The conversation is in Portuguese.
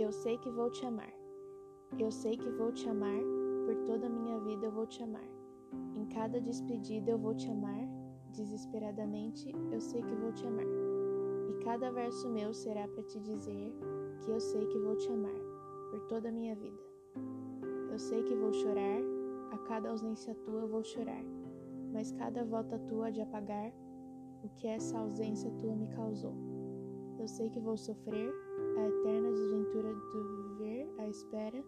Eu sei que vou te amar. Eu sei que vou te amar, por toda a minha vida eu vou te amar. Em cada despedida eu vou te amar, desesperadamente eu sei que vou te amar. E cada verso meu será para te dizer que eu sei que vou te amar, por toda a minha vida. Eu sei que vou chorar, a cada ausência tua eu vou chorar, mas cada volta tua de apagar o que essa ausência tua me causou. Eu sei que vou sofrer a eterna desventura de viver à espera